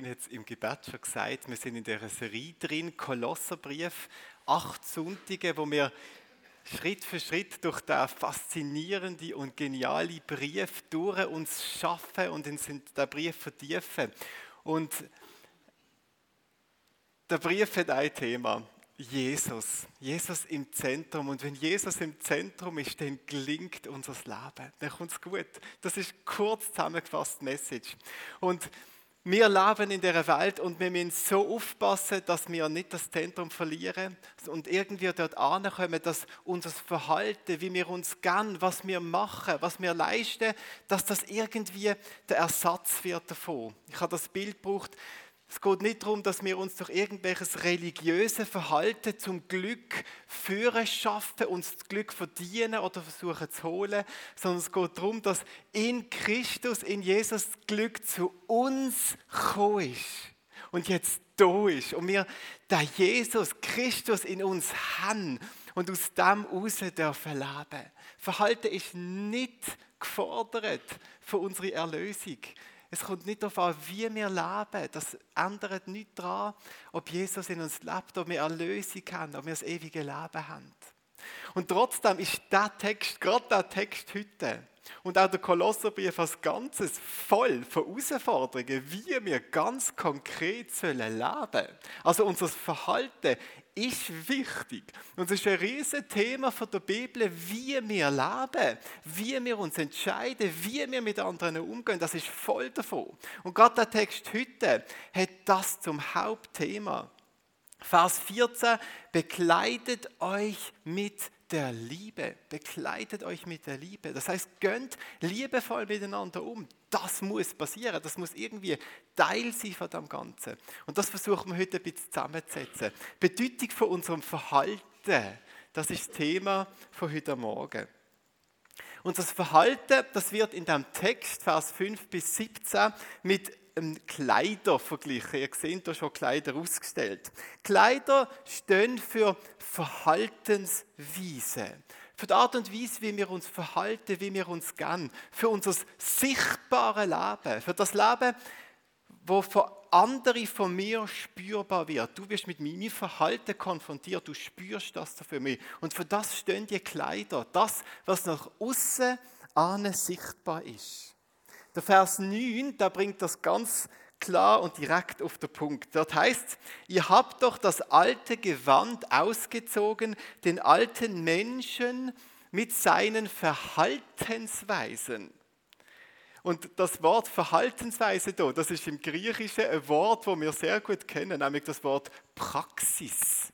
Corinne hat es im Gebet schon gesagt, wir sind in der Serie drin, Kolosserbrief, acht Sonntage, wo wir Schritt für Schritt durch den faszinierenden und genialen Brief durch uns schaffen und in den Brief vertiefen. Und der Brief hat ein Thema. Jesus. Jesus im Zentrum. Und wenn Jesus im Zentrum ist, dann gelingt unser Leben. Dann kommt es gut. Das ist kurz zusammengefasst Message. Und wir leben in dieser Welt und wir müssen so aufpassen, dass wir nicht das Zentrum verlieren und irgendwie dort ankommen, dass unser Verhalten, wie wir uns gern, was wir machen, was wir leisten, dass das irgendwie der Ersatz wird davon. Ich habe das Bild gebraucht, es geht nicht darum, dass wir uns durch irgendwelches religiöse Verhalten zum Glück führen schaffen, uns das Glück verdienen oder versuchen zu holen, sondern es geht darum, dass in Christus, in Jesus das Glück zu uns gekommen ist und jetzt da ist und wir da Jesus Christus in uns haben und aus dem raus dürfen leben. Verhalten ist nicht gefordert für unsere Erlösung. Es kommt nicht darauf an, wie wir leben. Das ändert nichts daran, ob Jesus in uns lebt, ob wir Erlösung haben, ob wir das ewige Leben haben. Und trotzdem ist der Text, gerade der Text heute und auch der Kolosserbrief als Ganzes voll von Herausforderungen, wie wir ganz konkret leben sollen. Also unser Verhalten ist wichtig. Und es ist ein riesiges Thema der Bibel, wie wir leben, wie wir uns entscheiden, wie wir mit anderen umgehen. Das ist voll davon. Und gerade der Text heute hat das zum Hauptthema. Vers 14, bekleidet euch mit der Liebe. Bekleidet euch mit der Liebe. Das heißt, gönnt liebevoll miteinander um. Das muss passieren. Das muss irgendwie Teil sein von dem Ganzen. Und das versuchen wir heute ein bisschen zusammenzusetzen. Bedeutung von unserem Verhalten. Das ist das Thema von heute Morgen. Unser Verhalten, das wird in dem Text, Vers 5 bis 17, mit Kleider verglichen. Ihr seht da schon Kleider ausgestellt. Kleider stehen für Verhaltensweise. Für die Art und Weise, wie wir uns verhalten, wie wir uns gern. Für unser sichtbare Leben. Für das Leben, wo für andere von mir spürbar wird. Du wirst mit meinem Verhalten konfrontiert, du spürst das für mich. Und für das stehen die Kleider. Das, was nach außen sichtbar ist. Der Vers 9, da bringt das ganz klar und direkt auf den Punkt. Dort heißt, ihr habt doch das alte Gewand ausgezogen, den alten Menschen mit seinen Verhaltensweisen. Und das Wort Verhaltensweise da, das ist im Griechischen ein Wort, das wir sehr gut kennen, nämlich das Wort Praxis.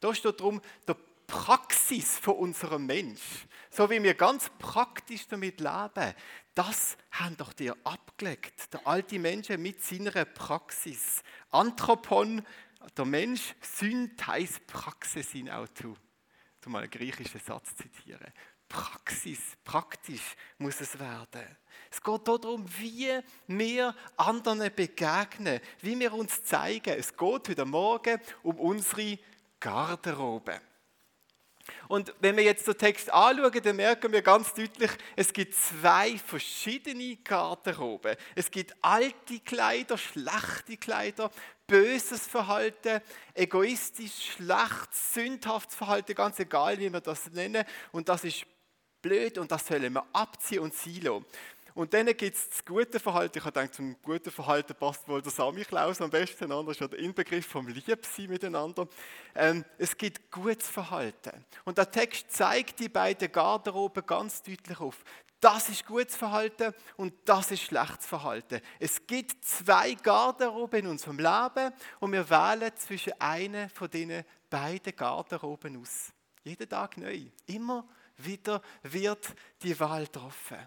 Da steht darum, der Praxis von unserem Mensch. So wie wir ganz praktisch damit leben, das haben doch die abgelegt. Der alte Mensch mit seiner Praxis. Anthropon, der Mensch, Syntheis Praxis in Auto. Um mal einen griechischen Satz zitieren. Praxis, praktisch muss es werden. Es geht darum, wie wir anderen begegnen, wie wir uns zeigen. Es geht heute Morgen um unsere Garderobe. Und wenn wir jetzt den Text anschauen, dann merken wir ganz deutlich, es gibt zwei verschiedene Garderoben. Es gibt alte Kleider, schlechte Kleider, böses Verhalten, egoistisch, schlecht, sündhaftes Verhalten, ganz egal, wie wir das nennen. Und das ist blöd und das sollen wir abziehen und silo. Und dann gibt es das gute Verhalten. Ich habe gedacht, zum guten Verhalten passt wohl der Samichlaus am besten an. Das ist ja der Inbegriff vom Liebsein miteinander. Ähm, es gibt gutes Verhalten. Und der Text zeigt die beiden Garderoben ganz deutlich auf. Das ist gutes Verhalten und das ist schlechtes Verhalten. Es gibt zwei Garderoben in unserem Leben und wir wählen zwischen einer von diesen beiden Garderoben aus. Jeden Tag neu. Immer wieder wird die Wahl getroffen.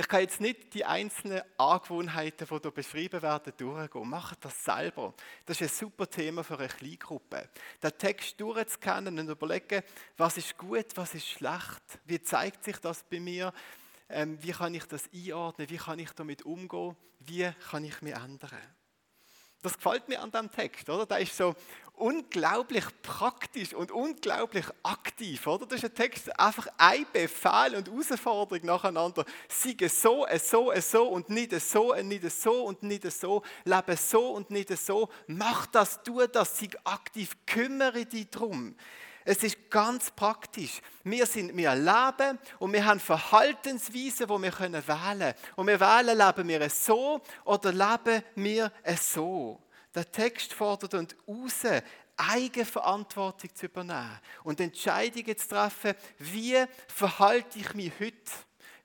Ich kann jetzt nicht die einzelnen Angewohnheiten, die hier beschrieben werden, durchgehen. Macht das selber. Das ist ein super Thema für eine Kleingruppe. Den Text durchzukennen und überlegen, was ist gut, was ist schlecht, wie zeigt sich das bei mir, ähm, wie kann ich das einordnen, wie kann ich damit umgehen, wie kann ich mich ändern. Das gefällt mir an dem Text, oder? Da ist so unglaublich praktisch und unglaublich aktiv, oder? Das ist ein Text, einfach ein Befehl und Herausforderung nacheinander. Siege so, so, so und nicht so, nicht so und nicht so. Lebe so und nicht so. Mach das, tu das, sieg aktiv, kümmere dich drum. Es ist ganz praktisch. Wir, sind, wir leben und wir haben Verhaltensweisen, die wir können wählen können. Und wir wählen, leben wir es so oder leben wir es so. Der Text fordert uns raus, Eigenverantwortung zu übernehmen und Entscheidungen zu treffen, wie verhalte ich mich heute?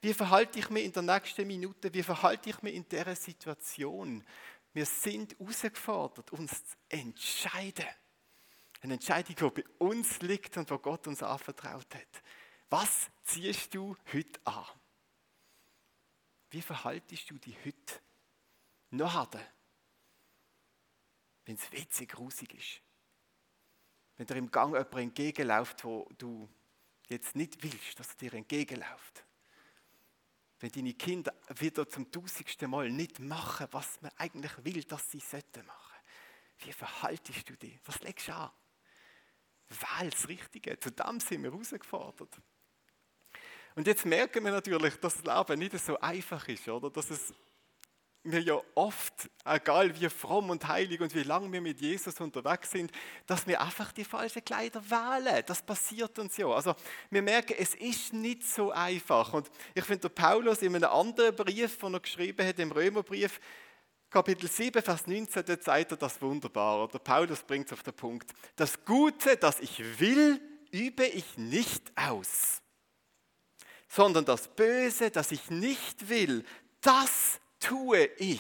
Wie verhalte ich mich in der nächsten Minute? Wie verhalte ich mich in dieser Situation? Wir sind herausgefordert, uns zu entscheiden. Eine Entscheidung, die bei uns liegt und wo Gott uns anvertraut hat. Was ziehst du heute an? Wie verhaltest du dich heute? Noch wenn es witzig, grusig ist. Wenn dir im Gang jemand entgegenläuft, wo du jetzt nicht willst, dass er dir entgegenläuft. Wenn deine Kinder wieder zum tausendsten Mal nicht machen, was man eigentlich will, dass sie sollten machen. Wie verhaltest du dich? Was legst du an? Wähl das Richtige. Zu dem sind wir herausgefordert. Und jetzt merken wir natürlich, dass das Leben nicht so einfach ist, oder? Dass es wir ja oft, egal wie fromm und heilig und wie lange wir mit Jesus unterwegs sind, dass wir einfach die falschen Kleider wählen. Das passiert uns ja. Also wir merken, es ist nicht so einfach. Und ich finde, der Paulus in einem anderen Brief, den er geschrieben hat, im Römerbrief, Kapitel 7, Vers 19, da zeigt er das wunderbar. Der Paulus bringt es auf den Punkt. Das Gute, das ich will, übe ich nicht aus, sondern das Böse, das ich nicht will, das tue ich.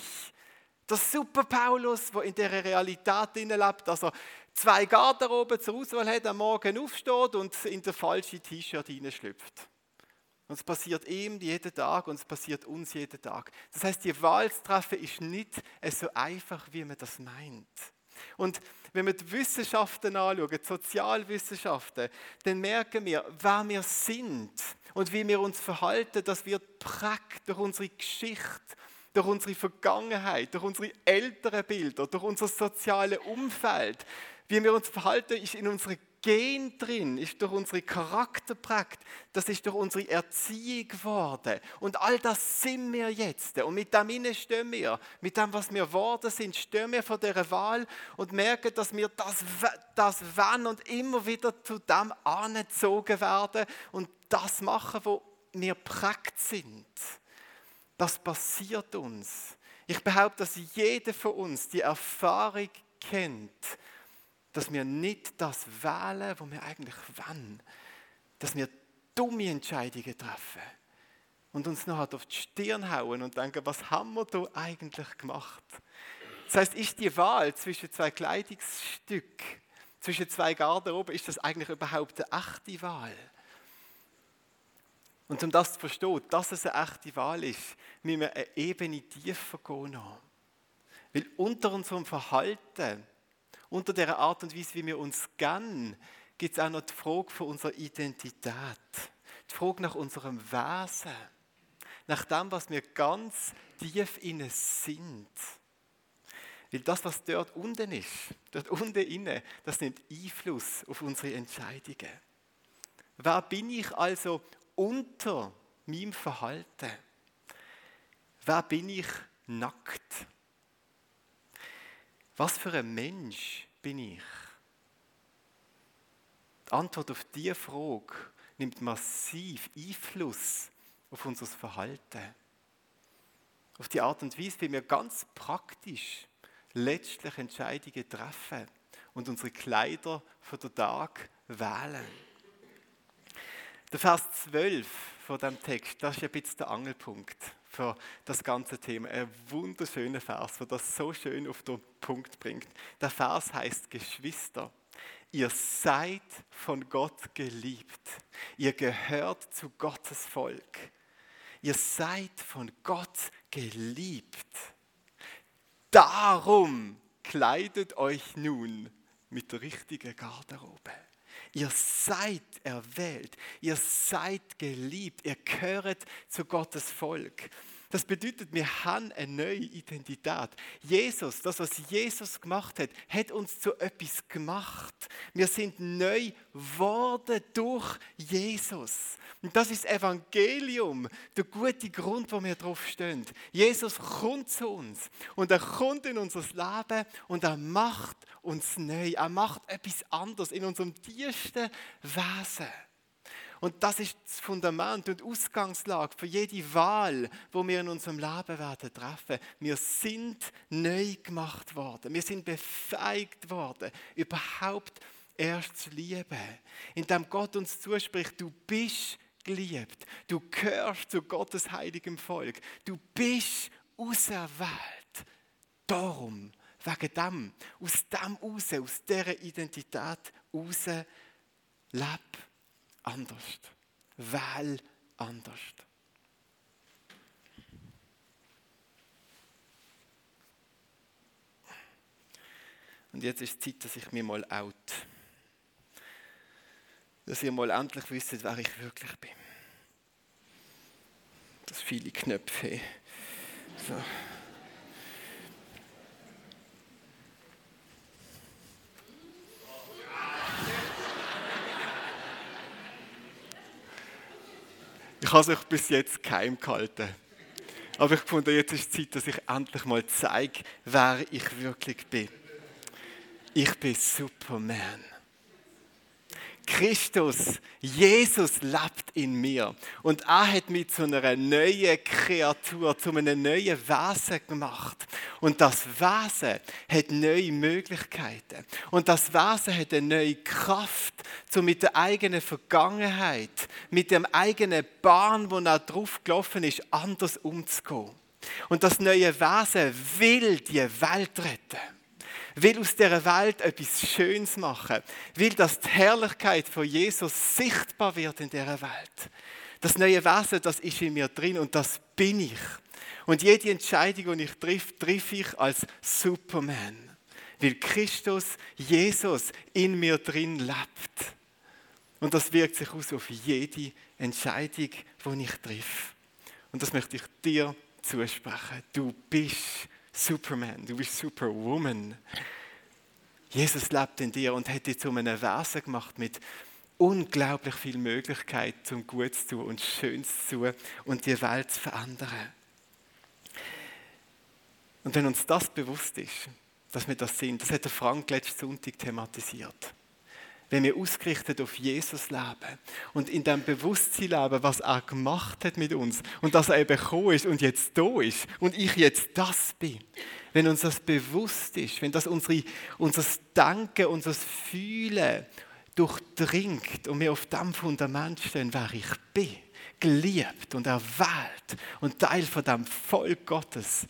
Der super Paulus, der in dieser Realität lebt, dass er zwei Garderoben zur Auswahl hat, am Morgen aufsteht und in der falsche T-Shirt hineinschlüpft. Und es passiert ihm jeden Tag und es passiert uns jeden Tag. Das heißt, die Wahl zu treffen ist nicht so einfach, wie man das meint. Und wenn wir die Wissenschaften anschauen, die Sozialwissenschaften, dann merken wir, wer wir sind und wie wir uns verhalten, das wird prägt durch unsere Geschichte durch unsere Vergangenheit, durch unsere älteren Bilder, durch unser soziales Umfeld. Wie wir uns verhalten, ist in unserem Gen drin, ist durch unsere Charakter prägt, das ist durch unsere Erziehung geworden. Und all das sind wir jetzt. Und mit dem stehen wir. Mit dem, was wir geworden sind, stehen wir vor dieser Wahl und merken, dass wir das, das wollen und immer wieder zu dem angezogen werden und das machen, wo wir prägt sind. Das passiert uns. Ich behaupte, dass jeder von uns die Erfahrung kennt, dass wir nicht das wählen, wo wir eigentlich wollen. Dass wir dumme Entscheidungen treffen und uns nachher auf die Stirn hauen und denken, was haben wir da eigentlich gemacht? Das heißt, ist die Wahl zwischen zwei Kleidungsstücken, zwischen zwei Garderoben, ist das eigentlich überhaupt eine echte Wahl? Und um das zu verstehen, dass es eine echte Wahl ist, müssen wir eine Ebene tiefer gehen. Weil unter unserem Verhalten, unter der Art und Weise, wie wir uns gehen, gibt es auch noch die Frage von unserer Identität. Die Frage nach unserem Wesen. Nach dem, was wir ganz tief innen sind. Weil das, was dort unten ist, dort unten inne, das nimmt Einfluss auf unsere Entscheidungen. Wer bin ich also unter meinem Verhalten? Wer bin ich nackt? Was für ein Mensch bin ich? Die Antwort auf diese Frage nimmt massiv Einfluss auf unser Verhalten. Auf die Art und Weise, wie wir ganz praktisch letztlich Entscheidungen treffen und unsere Kleider für den Tag wählen. Der Vers 12 von dem Text, das ist ein bisschen der Angelpunkt für das ganze Thema. Ein wunderschöner Vers, der das so schön auf den Punkt bringt. Der Vers heißt Geschwister. Ihr seid von Gott geliebt. Ihr gehört zu Gottes Volk. Ihr seid von Gott geliebt. Darum kleidet euch nun mit der richtigen Garderobe. Ihr seid erwählt, ihr seid geliebt, ihr gehört zu Gottes Volk. Das bedeutet, wir haben eine neue Identität. Jesus, das, was Jesus gemacht hat, hat uns zu etwas gemacht. Wir sind neu geworden durch Jesus. Und das ist das Evangelium, der gute Grund, wo wir drauf stehen. Jesus kommt zu uns und er kommt in unser Leben und er macht uns neu. Er macht etwas anderes in unserem tiefsten Wesen. Und das ist das Fundament und Ausgangslage für jede Wahl, wo wir in unserem Leben werden treffen. Wir sind neu gemacht worden. Wir sind befähigt worden, überhaupt erst zu lieben. Indem Gott uns zuspricht, du bist geliebt. Du gehörst zu Gottes heiligem Volk. Du bist auserwählt. Darum, wegen dem, aus dem raus, aus dieser Identität raus, leb anders. Wähl anders. Und jetzt ist es Zeit, dass ich mir mal out dass ihr mal endlich wisst, wer ich wirklich bin. Das viele Knöpfe. So. Habe es euch bis jetzt geheim gehalten. Aber ich fand, jetzt ist Zeit, dass ich endlich mal zeige, wer ich wirklich bin. Ich bin Superman. Christus, Jesus lebt in mir. Und er hat mich zu einer neuen Kreatur, zu einem neuen Wesen gemacht. Und das Wesen hat neue Möglichkeiten. Und das Wesen hat eine neue Kraft, so mit der eigenen Vergangenheit, mit dem eigenen Bahn, wo er drauf gelaufen ist, anders umzugehen. Und das neue Wesen will die Welt retten will aus dieser Welt etwas Schönes machen, will, dass die Herrlichkeit von Jesus sichtbar wird in dieser Welt. Das neue Wesen, das ist in mir drin und das bin ich. Und jede Entscheidung, die ich treffe, treffe ich als Superman, weil Christus, Jesus in mir drin lebt. Und das wirkt sich aus auf jede Entscheidung, die ich treffe. Und das möchte ich dir zusprechen. Du bist Superman, du bist Superwoman. Jesus lebt in dir und hat dich zu einem Wesen gemacht mit unglaublich viel Möglichkeit zum Gutes zu und Schönes zu und die Welt zu verändern. Und wenn uns das bewusst ist, dass wir das sind, das hat der Frank letzten Sonntag thematisiert wenn wir ausgerichtet auf Jesus leben und in dem Bewusstsein leben, was er gemacht hat mit uns und dass er eben gekommen ist und jetzt da ist und ich jetzt das bin. Wenn uns das bewusst ist, wenn das unsere, unser Denken, unser Fühlen durchdringt und wir auf dem Fundament stehen, wer ich bin, geliebt und erwählt und Teil von dem Volk Gottes,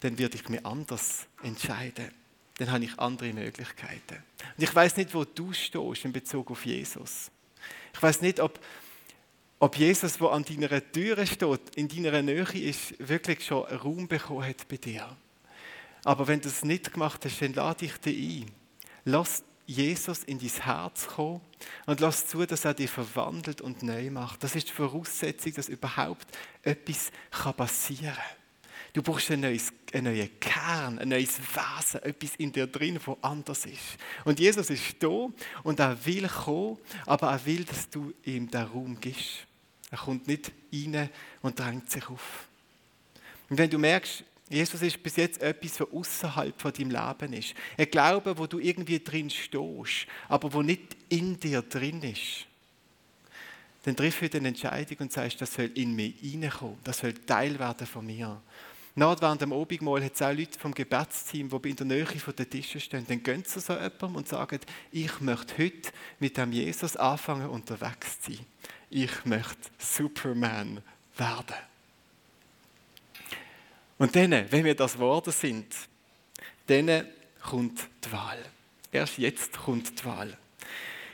dann werde ich mich anders entscheiden dann habe ich andere Möglichkeiten. Und ich weiß nicht, wo du stehst in Bezug auf Jesus. Ich weiß nicht, ob, ob Jesus, wo an deiner Tür steht, in deiner Nähe ist, wirklich schon Raum bekommen hat bei dir. Aber wenn du es nicht gemacht hast, dann lade ich dich ein. Lass Jesus in dein Herz kommen und lass zu, dass er dich verwandelt und neu macht. Das ist die Voraussetzung, dass überhaupt etwas passieren kann. Du brauchst ein neues, einen neuen Kern, ein neues Wesen, etwas in dir drin, das anders ist. Und Jesus ist da und er will kommen, aber er will, dass du ihm den Raum gibst. Er kommt nicht rein und drängt sich auf. Und wenn du merkst, Jesus ist bis jetzt etwas, was außerhalb von deinem Leben ist. Ein Glaube, wo du irgendwie drin stehst, aber wo nicht in dir drin ist. Dann triff heute eine Entscheidung und sagst, das soll in mich reinkommen. Das soll Teil werden von mir. Nach während dem Obigmal hat es auch Leute vom Gebetsteam, die in der Nähe von den Tischen stehen. Dann gehen sie so jemandem und sagen, ich möchte heute mit dem Jesus anfangen, unterwegs zu sein. Ich möchte Superman werden. Und dann, wenn wir das geworden sind, dann kommt die Wahl. Erst jetzt kommt die Wahl.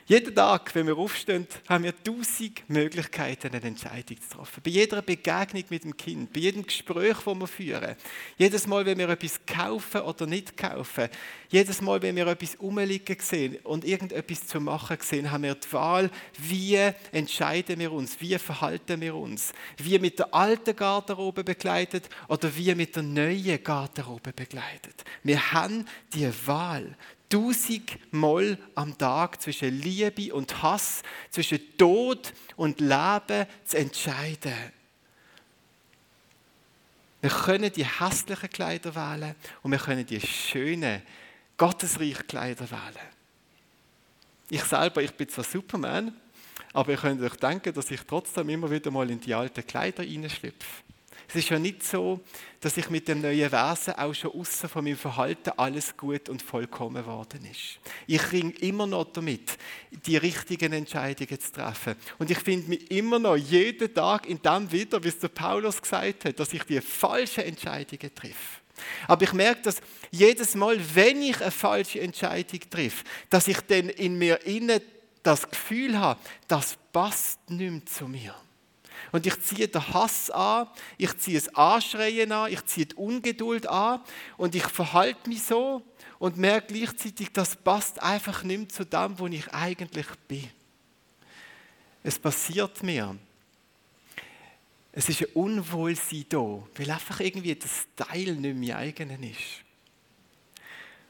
Jeden Tag, wenn wir aufstehen, haben wir tausend Möglichkeiten, eine Entscheidung zu treffen. Bei jeder Begegnung mit dem Kind, bei jedem Gespräch, das wir führen, jedes Mal, wenn wir etwas kaufen oder nicht kaufen, jedes Mal, wenn wir etwas umliegen sehen und irgendetwas zu machen sehen, haben wir die Wahl, wie entscheiden wir uns, wie verhalten wir uns, wie mit der alten Garderobe begleitet oder wie mit der neuen Garderobe begleitet. Wir haben die Wahl tausendmal am Tag zwischen Liebe und Hass, zwischen Tod und Leben zu entscheiden. Wir können die hässlichen Kleider wählen und wir können die schönen, gottesreichen Kleider wählen. Ich selber, ich bin zwar Superman, aber ihr könnt euch denken, dass ich trotzdem immer wieder mal in die alten Kleider hineinschlüpfe. Es ist ja nicht so, dass ich mit dem neuen Wesen auch schon außer von meinem Verhalten alles gut und vollkommen worden ist. Ich ringe immer noch damit, die richtigen Entscheidungen zu treffen. Und ich finde mich immer noch jeden Tag in dem wieder, wie es der Paulus gesagt hat, dass ich die falschen Entscheidungen treffe. Aber ich merke, dass jedes Mal, wenn ich eine falsche Entscheidung treffe, dass ich dann in mir inne das Gefühl habe, das passt nicht mehr zu mir. Und ich ziehe den Hass an, ich ziehe das Anschreien an, ich ziehe die Ungeduld an und ich verhalte mich so und merke gleichzeitig, das passt einfach nicht mehr zu dem, wo ich eigentlich bin. Es passiert mir. Es ist ein Unwohlsein da, weil einfach irgendwie das Teil nicht mehr eigenen ist.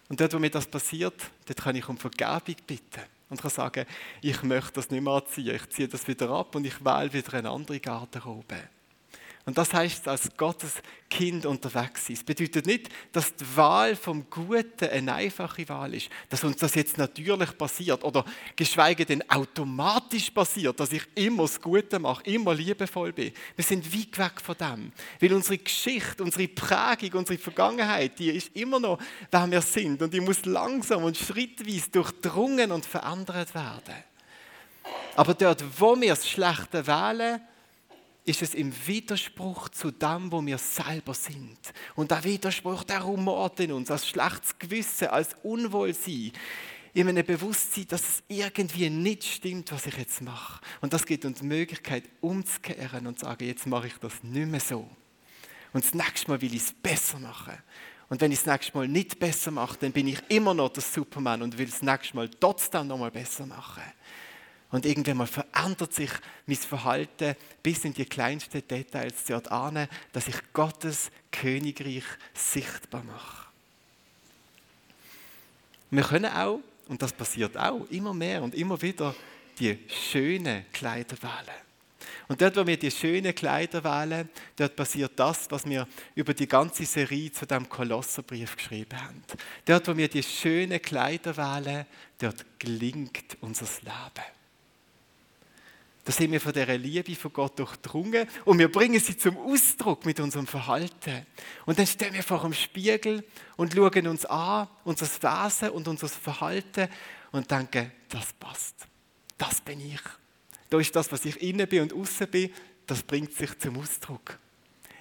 Und dort, wo mir das passiert, dort kann ich um Vergebung bitten und kann sagen, ich möchte das nicht mehr anziehen, ich ziehe das wieder ab und ich wähle wieder eine andere Garderobe. Und das heißt, als Gottes Kind unterwegs sein. Es bedeutet nicht, dass die Wahl vom Guten eine einfache Wahl ist, dass uns das jetzt natürlich passiert oder geschweige denn automatisch passiert, dass ich immer das Gute mache, immer liebevoll bin. Wir sind weit weg von dem, weil unsere Geschichte, unsere Prägung, unsere Vergangenheit, die ist immer noch, wer wir sind und die muss langsam und schrittweise durchdrungen und verändert werden. Aber dort, wo wir das Schlechte wählen, ist es im Widerspruch zu dem, wo wir selber sind. Und der Widerspruch, der rumort in uns, als schlechtes Gewissen, als Unwohlsein, in einem Bewusstsein, dass es irgendwie nicht stimmt, was ich jetzt mache. Und das gibt uns die Möglichkeit, umzukehren und zu sagen, jetzt mache ich das nicht mehr so. Und das nächste Mal will ich es besser machen. Und wenn ich das nächste Mal nicht besser mache, dann bin ich immer noch der Superman und will das nächste Mal trotzdem noch mal besser machen. Und irgendwann mal verändert sich mein Verhalten bis in die kleinsten Details dort an, dass ich Gottes Königreich sichtbar mache. Wir können auch, und das passiert auch, immer mehr und immer wieder die schönen Kleider wählen. Und dort, wo wir die schönen Kleider wählen, dort passiert das, was wir über die ganze Serie zu dem Kolosserbrief geschrieben haben. Dort, wo wir die schönen Kleider wählen, dort gelingt unser Leben. Da sind wir von dieser Liebe von Gott durchdrungen und wir bringen sie zum Ausdruck mit unserem Verhalten. Und dann stehen wir vor dem Spiegel und schauen uns an, unser Wesen und unser Verhalten und denken, das passt. Das bin ich. Da ist das, was ich innen bin und außen bin, das bringt sich zum Ausdruck.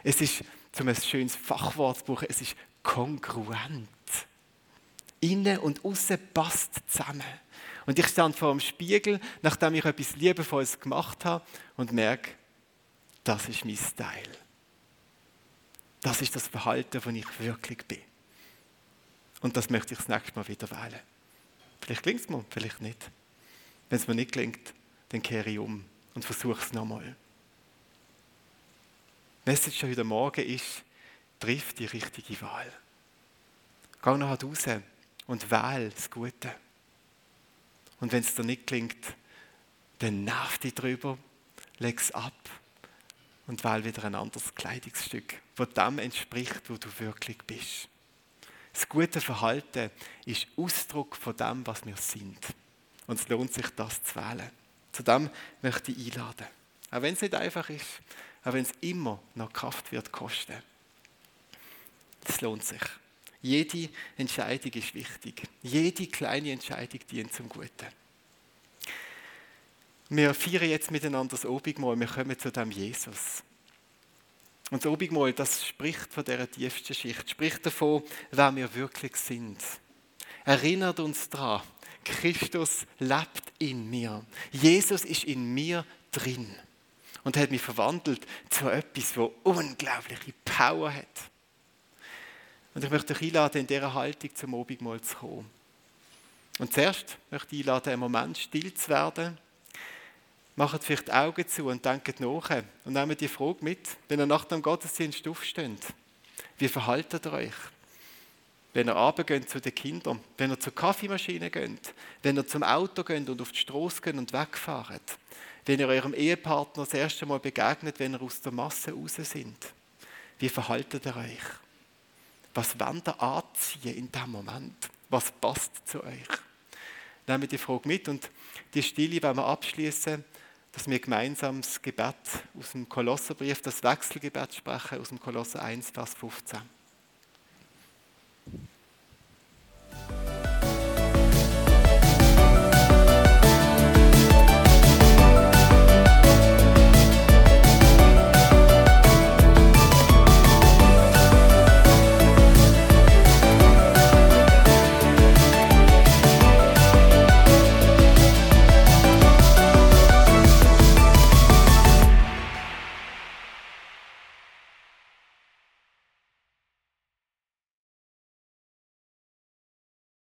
Es ist, zum ein schönes Fachwort zu es ist kongruent. Innen und außen passt zusammen. Und ich stand vor dem Spiegel, nachdem ich etwas Liebevolles gemacht habe und merke, das ist mein Style. Das ist das Verhalten, das ich wirklich bin. Und das möchte ich das nächste Mal wieder wählen. Vielleicht klingt es mir, vielleicht nicht. Wenn es mir nicht klingt, dann kehre ich um und versuche es nochmal. Message heute Morgen ist, triff die richtige Wahl. Geh nach Hause und wähle das Gute. Und wenn es dir nicht klingt, dann nerv dich drüber, leg es ab und wähl wieder ein anderes Kleidungsstück, das dem entspricht, wo du wirklich bist. Das gute Verhalten ist Ausdruck von dem, was wir sind. Und es lohnt sich, das zu wählen. Zu dem möchte ich einladen. Auch wenn es nicht einfach ist, auch wenn es immer noch Kraft wird kosten. Es lohnt sich. Jede Entscheidung ist wichtig. Jede kleine Entscheidung dient zum Guten. Wir feiern jetzt miteinander das Obigmal. Wir kommen zu dem Jesus. Und das Obigmal, das spricht von dieser tiefsten Schicht, spricht davon, wer wir wirklich sind. Erinnert uns daran, Christus lebt in mir. Jesus ist in mir drin und hat mich verwandelt zu etwas, wo unglaubliche Power hat. Und ich möchte euch einladen, in dieser Haltung zum Abendmahl zu kommen. Und zuerst möchte ich einladen, einen Moment still zu werden. Macht vielleicht die Augen zu und denkt nach und nehmt die Frage mit, wenn ihr nach dem Gottesdienst aufsteht. Wie verhaltet ihr euch? Wenn ihr runtergeht zu den Kindern, wenn ihr zur Kaffeemaschine geht, wenn ihr zum Auto geht und auf die Straße geht und wegfahrt, wenn ihr eurem Ehepartner das erste Mal begegnet, wenn ihr aus der Masse raus sind. Wie verhaltet ihr euch? Was wollt ihr anziehen in diesem Moment? Was passt zu euch? Nehmen die Frage mit und die Stille wollen wir abschließen, dass wir gemeinsam das Gebet aus dem Kolosserbrief, das Wechselgebet sprechen, aus dem Kolosser 1, Vers 15.